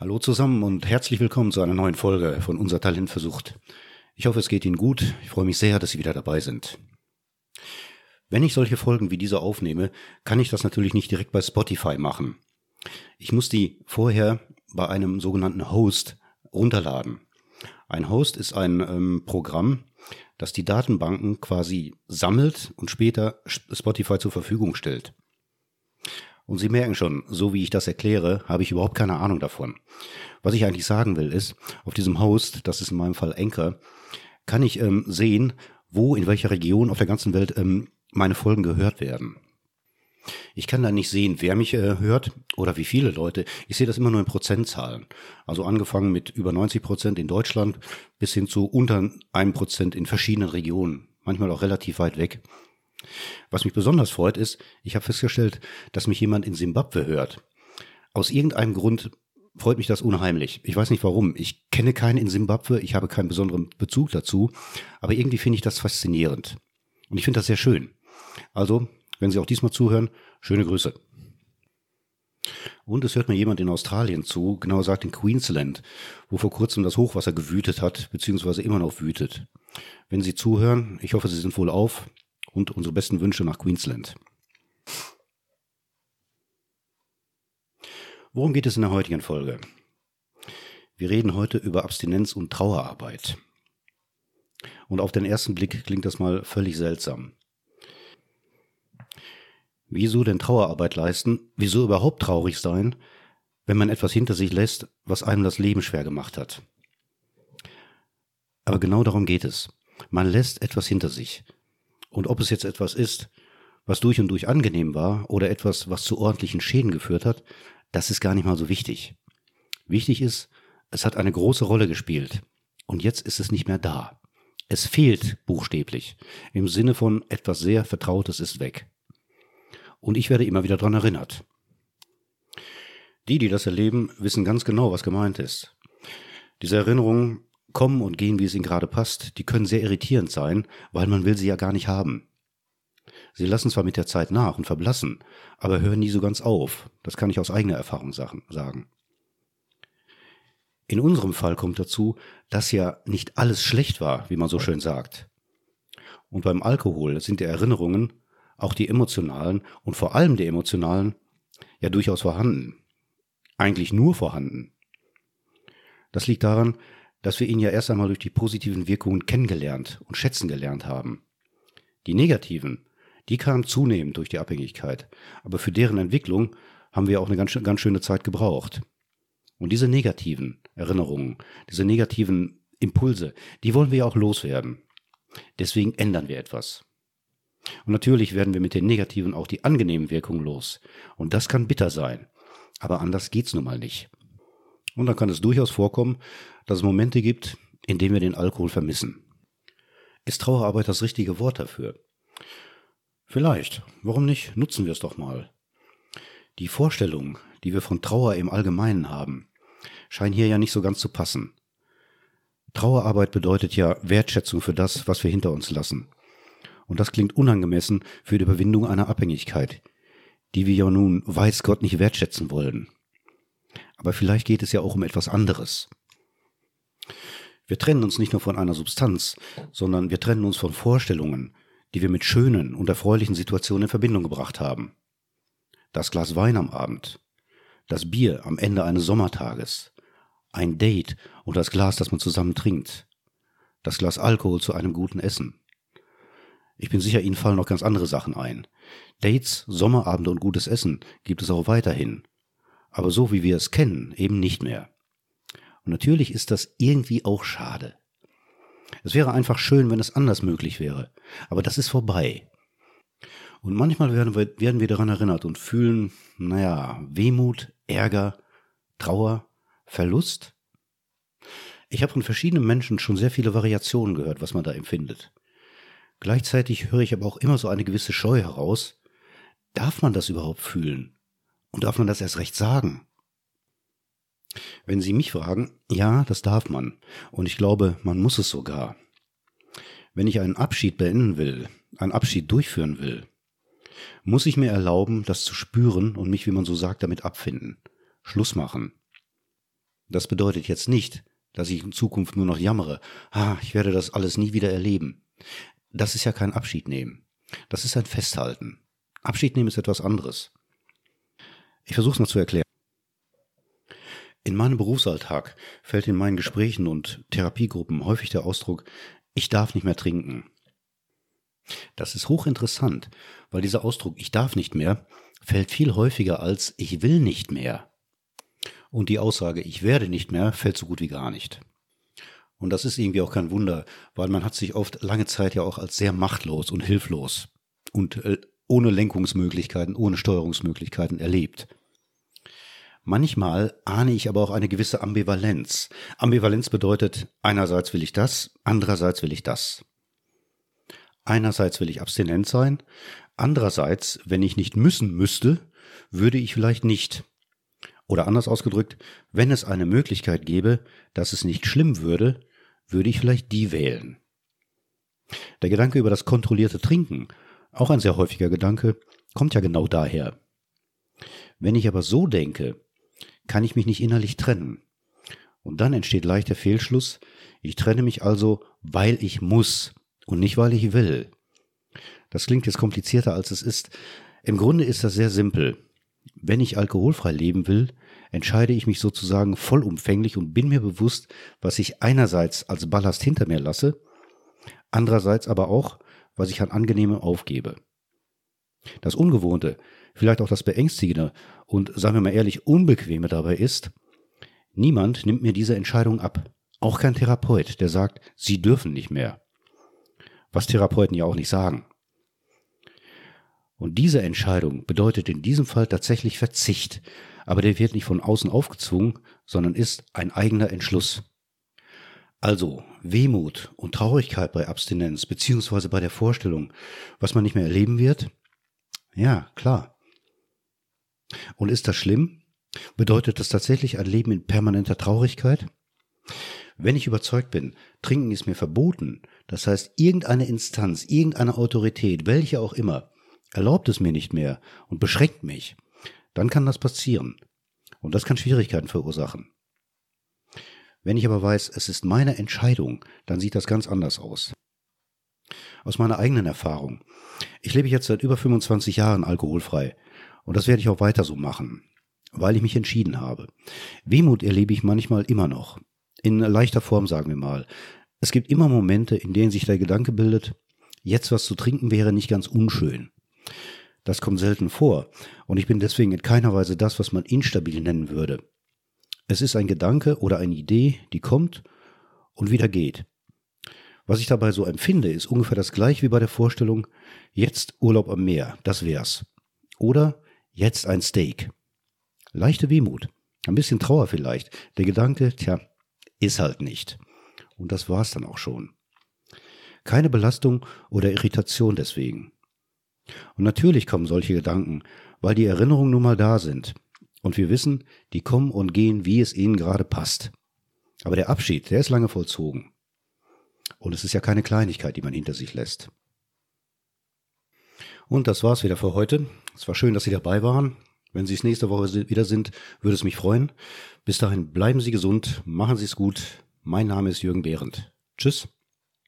Hallo zusammen und herzlich willkommen zu einer neuen Folge von Unser Talent versucht. Ich hoffe, es geht Ihnen gut. Ich freue mich sehr, dass Sie wieder dabei sind. Wenn ich solche Folgen wie diese aufnehme, kann ich das natürlich nicht direkt bei Spotify machen. Ich muss die vorher bei einem sogenannten Host runterladen. Ein Host ist ein ähm, Programm, das die Datenbanken quasi sammelt und später Spotify zur Verfügung stellt. Und Sie merken schon, so wie ich das erkläre, habe ich überhaupt keine Ahnung davon. Was ich eigentlich sagen will, ist, auf diesem Host, das ist in meinem Fall Anchor, kann ich ähm, sehen, wo, in welcher Region auf der ganzen Welt ähm, meine Folgen gehört werden. Ich kann da nicht sehen, wer mich äh, hört oder wie viele Leute. Ich sehe das immer nur in Prozentzahlen. Also angefangen mit über 90 Prozent in Deutschland bis hin zu unter einem Prozent in verschiedenen Regionen. Manchmal auch relativ weit weg. Was mich besonders freut ist, ich habe festgestellt, dass mich jemand in Simbabwe hört. Aus irgendeinem Grund freut mich das unheimlich. Ich weiß nicht warum. Ich kenne keinen in Simbabwe, ich habe keinen besonderen Bezug dazu, aber irgendwie finde ich das faszinierend. Und ich finde das sehr schön. Also, wenn Sie auch diesmal zuhören, schöne Grüße. Und es hört mir jemand in Australien zu, genauer gesagt in Queensland, wo vor kurzem das Hochwasser gewütet hat, beziehungsweise immer noch wütet. Wenn Sie zuhören, ich hoffe, Sie sind wohl auf und unsere besten Wünsche nach Queensland. Worum geht es in der heutigen Folge? Wir reden heute über Abstinenz und Trauerarbeit. Und auf den ersten Blick klingt das mal völlig seltsam. Wieso denn Trauerarbeit leisten? Wieso überhaupt traurig sein, wenn man etwas hinter sich lässt, was einem das Leben schwer gemacht hat? Aber genau darum geht es. Man lässt etwas hinter sich. Und ob es jetzt etwas ist, was durch und durch angenehm war oder etwas, was zu ordentlichen Schäden geführt hat, das ist gar nicht mal so wichtig. Wichtig ist, es hat eine große Rolle gespielt. Und jetzt ist es nicht mehr da. Es fehlt buchstäblich. Im Sinne von etwas sehr Vertrautes ist weg und ich werde immer wieder daran erinnert. Die, die das erleben, wissen ganz genau, was gemeint ist. Diese Erinnerungen kommen und gehen, wie es ihnen gerade passt, die können sehr irritierend sein, weil man will sie ja gar nicht haben. Sie lassen zwar mit der Zeit nach und verblassen, aber hören nie so ganz auf. Das kann ich aus eigener Erfahrung sagen. In unserem Fall kommt dazu, dass ja nicht alles schlecht war, wie man so schön sagt. Und beim Alkohol sind die Erinnerungen auch die emotionalen und vor allem die emotionalen, ja durchaus vorhanden. Eigentlich nur vorhanden. Das liegt daran, dass wir ihn ja erst einmal durch die positiven Wirkungen kennengelernt und schätzen gelernt haben. Die negativen, die kamen zunehmend durch die Abhängigkeit, aber für deren Entwicklung haben wir auch eine ganz, ganz schöne Zeit gebraucht. Und diese negativen Erinnerungen, diese negativen Impulse, die wollen wir ja auch loswerden. Deswegen ändern wir etwas. Und natürlich werden wir mit den negativen auch die angenehmen Wirkungen los. Und das kann bitter sein. Aber anders geht's nun mal nicht. Und dann kann es durchaus vorkommen, dass es Momente gibt, in denen wir den Alkohol vermissen. Ist Trauerarbeit das richtige Wort dafür? Vielleicht. Warum nicht? Nutzen wir es doch mal. Die Vorstellung, die wir von Trauer im Allgemeinen haben, scheint hier ja nicht so ganz zu passen. Trauerarbeit bedeutet ja Wertschätzung für das, was wir hinter uns lassen. Und das klingt unangemessen für die Überwindung einer Abhängigkeit, die wir ja nun weiß Gott nicht wertschätzen wollen. Aber vielleicht geht es ja auch um etwas anderes. Wir trennen uns nicht nur von einer Substanz, sondern wir trennen uns von Vorstellungen, die wir mit schönen und erfreulichen Situationen in Verbindung gebracht haben. Das Glas Wein am Abend, das Bier am Ende eines Sommertages, ein Date und das Glas, das man zusammen trinkt, das Glas Alkohol zu einem guten Essen. Ich bin sicher, Ihnen fallen noch ganz andere Sachen ein. Dates, Sommerabende und gutes Essen gibt es auch weiterhin. Aber so wie wir es kennen, eben nicht mehr. Und natürlich ist das irgendwie auch schade. Es wäre einfach schön, wenn es anders möglich wäre. Aber das ist vorbei. Und manchmal werden wir, werden wir daran erinnert und fühlen, naja, Wehmut, Ärger, Trauer, Verlust. Ich habe von verschiedenen Menschen schon sehr viele Variationen gehört, was man da empfindet. Gleichzeitig höre ich aber auch immer so eine gewisse Scheu heraus. Darf man das überhaupt fühlen? Und darf man das erst recht sagen? Wenn Sie mich fragen, ja, das darf man. Und ich glaube, man muss es sogar. Wenn ich einen Abschied beenden will, einen Abschied durchführen will, muss ich mir erlauben, das zu spüren und mich, wie man so sagt, damit abfinden. Schluss machen. Das bedeutet jetzt nicht, dass ich in Zukunft nur noch jammere. Ah, ich werde das alles nie wieder erleben. Das ist ja kein Abschied nehmen. Das ist ein Festhalten. Abschied nehmen ist etwas anderes. Ich versuche es mal zu erklären. In meinem Berufsalltag fällt in meinen Gesprächen und Therapiegruppen häufig der Ausdruck, ich darf nicht mehr trinken. Das ist hochinteressant, weil dieser Ausdruck ich darf nicht mehr fällt viel häufiger als ich will nicht mehr. Und die Aussage ich werde nicht mehr fällt so gut wie gar nicht. Und das ist irgendwie auch kein Wunder, weil man hat sich oft lange Zeit ja auch als sehr machtlos und hilflos und äh, ohne Lenkungsmöglichkeiten, ohne Steuerungsmöglichkeiten erlebt. Manchmal ahne ich aber auch eine gewisse Ambivalenz. Ambivalenz bedeutet, einerseits will ich das, andererseits will ich das. Einerseits will ich abstinent sein, andererseits, wenn ich nicht müssen müsste, würde ich vielleicht nicht. Oder anders ausgedrückt, wenn es eine Möglichkeit gäbe, dass es nicht schlimm würde, würde ich vielleicht die wählen. Der Gedanke über das kontrollierte Trinken, auch ein sehr häufiger Gedanke, kommt ja genau daher. Wenn ich aber so denke, kann ich mich nicht innerlich trennen. Und dann entsteht leicht der Fehlschluss, ich trenne mich also, weil ich muss und nicht weil ich will. Das klingt jetzt komplizierter als es ist. Im Grunde ist das sehr simpel. Wenn ich alkoholfrei leben will, entscheide ich mich sozusagen vollumfänglich und bin mir bewusst, was ich einerseits als Ballast hinter mir lasse, andererseits aber auch, was ich an Angenehmem aufgebe. Das Ungewohnte, vielleicht auch das Beängstigende und sagen wir mal ehrlich, Unbequeme dabei ist, niemand nimmt mir diese Entscheidung ab. Auch kein Therapeut, der sagt, Sie dürfen nicht mehr was Therapeuten ja auch nicht sagen. Und diese Entscheidung bedeutet in diesem Fall tatsächlich Verzicht, aber der wird nicht von außen aufgezwungen, sondern ist ein eigener Entschluss. Also Wehmut und Traurigkeit bei Abstinenz, beziehungsweise bei der Vorstellung, was man nicht mehr erleben wird? Ja, klar. Und ist das schlimm? Bedeutet das tatsächlich ein Leben in permanenter Traurigkeit? Wenn ich überzeugt bin, Trinken ist mir verboten, das heißt, irgendeine Instanz, irgendeine Autorität, welche auch immer, erlaubt es mir nicht mehr und beschränkt mich, dann kann das passieren. Und das kann Schwierigkeiten verursachen. Wenn ich aber weiß, es ist meine Entscheidung, dann sieht das ganz anders aus. Aus meiner eigenen Erfahrung. Ich lebe jetzt seit über 25 Jahren alkoholfrei und das werde ich auch weiter so machen, weil ich mich entschieden habe. Wehmut erlebe ich manchmal immer noch. In leichter Form, sagen wir mal. Es gibt immer Momente, in denen sich der Gedanke bildet, jetzt was zu trinken wäre nicht ganz unschön. Das kommt selten vor, und ich bin deswegen in keiner Weise das, was man instabil nennen würde. Es ist ein Gedanke oder eine Idee, die kommt und wieder geht. Was ich dabei so empfinde, ist ungefähr das gleiche wie bei der Vorstellung, jetzt Urlaub am Meer, das wär's. Oder jetzt ein Steak. Leichte Wehmut, ein bisschen Trauer vielleicht. Der Gedanke, tja, ist halt nicht. Und das war's dann auch schon. Keine Belastung oder Irritation deswegen. Und natürlich kommen solche Gedanken, weil die Erinnerungen nun mal da sind. Und wir wissen, die kommen und gehen, wie es ihnen gerade passt. Aber der Abschied, der ist lange vollzogen. Und es ist ja keine Kleinigkeit, die man hinter sich lässt. Und das war's wieder für heute. Es war schön, dass Sie dabei waren. Wenn Sie es nächste Woche wieder sind, würde es mich freuen. Bis dahin bleiben Sie gesund, machen Sie es gut. Mein Name ist Jürgen Behrendt. Tschüss.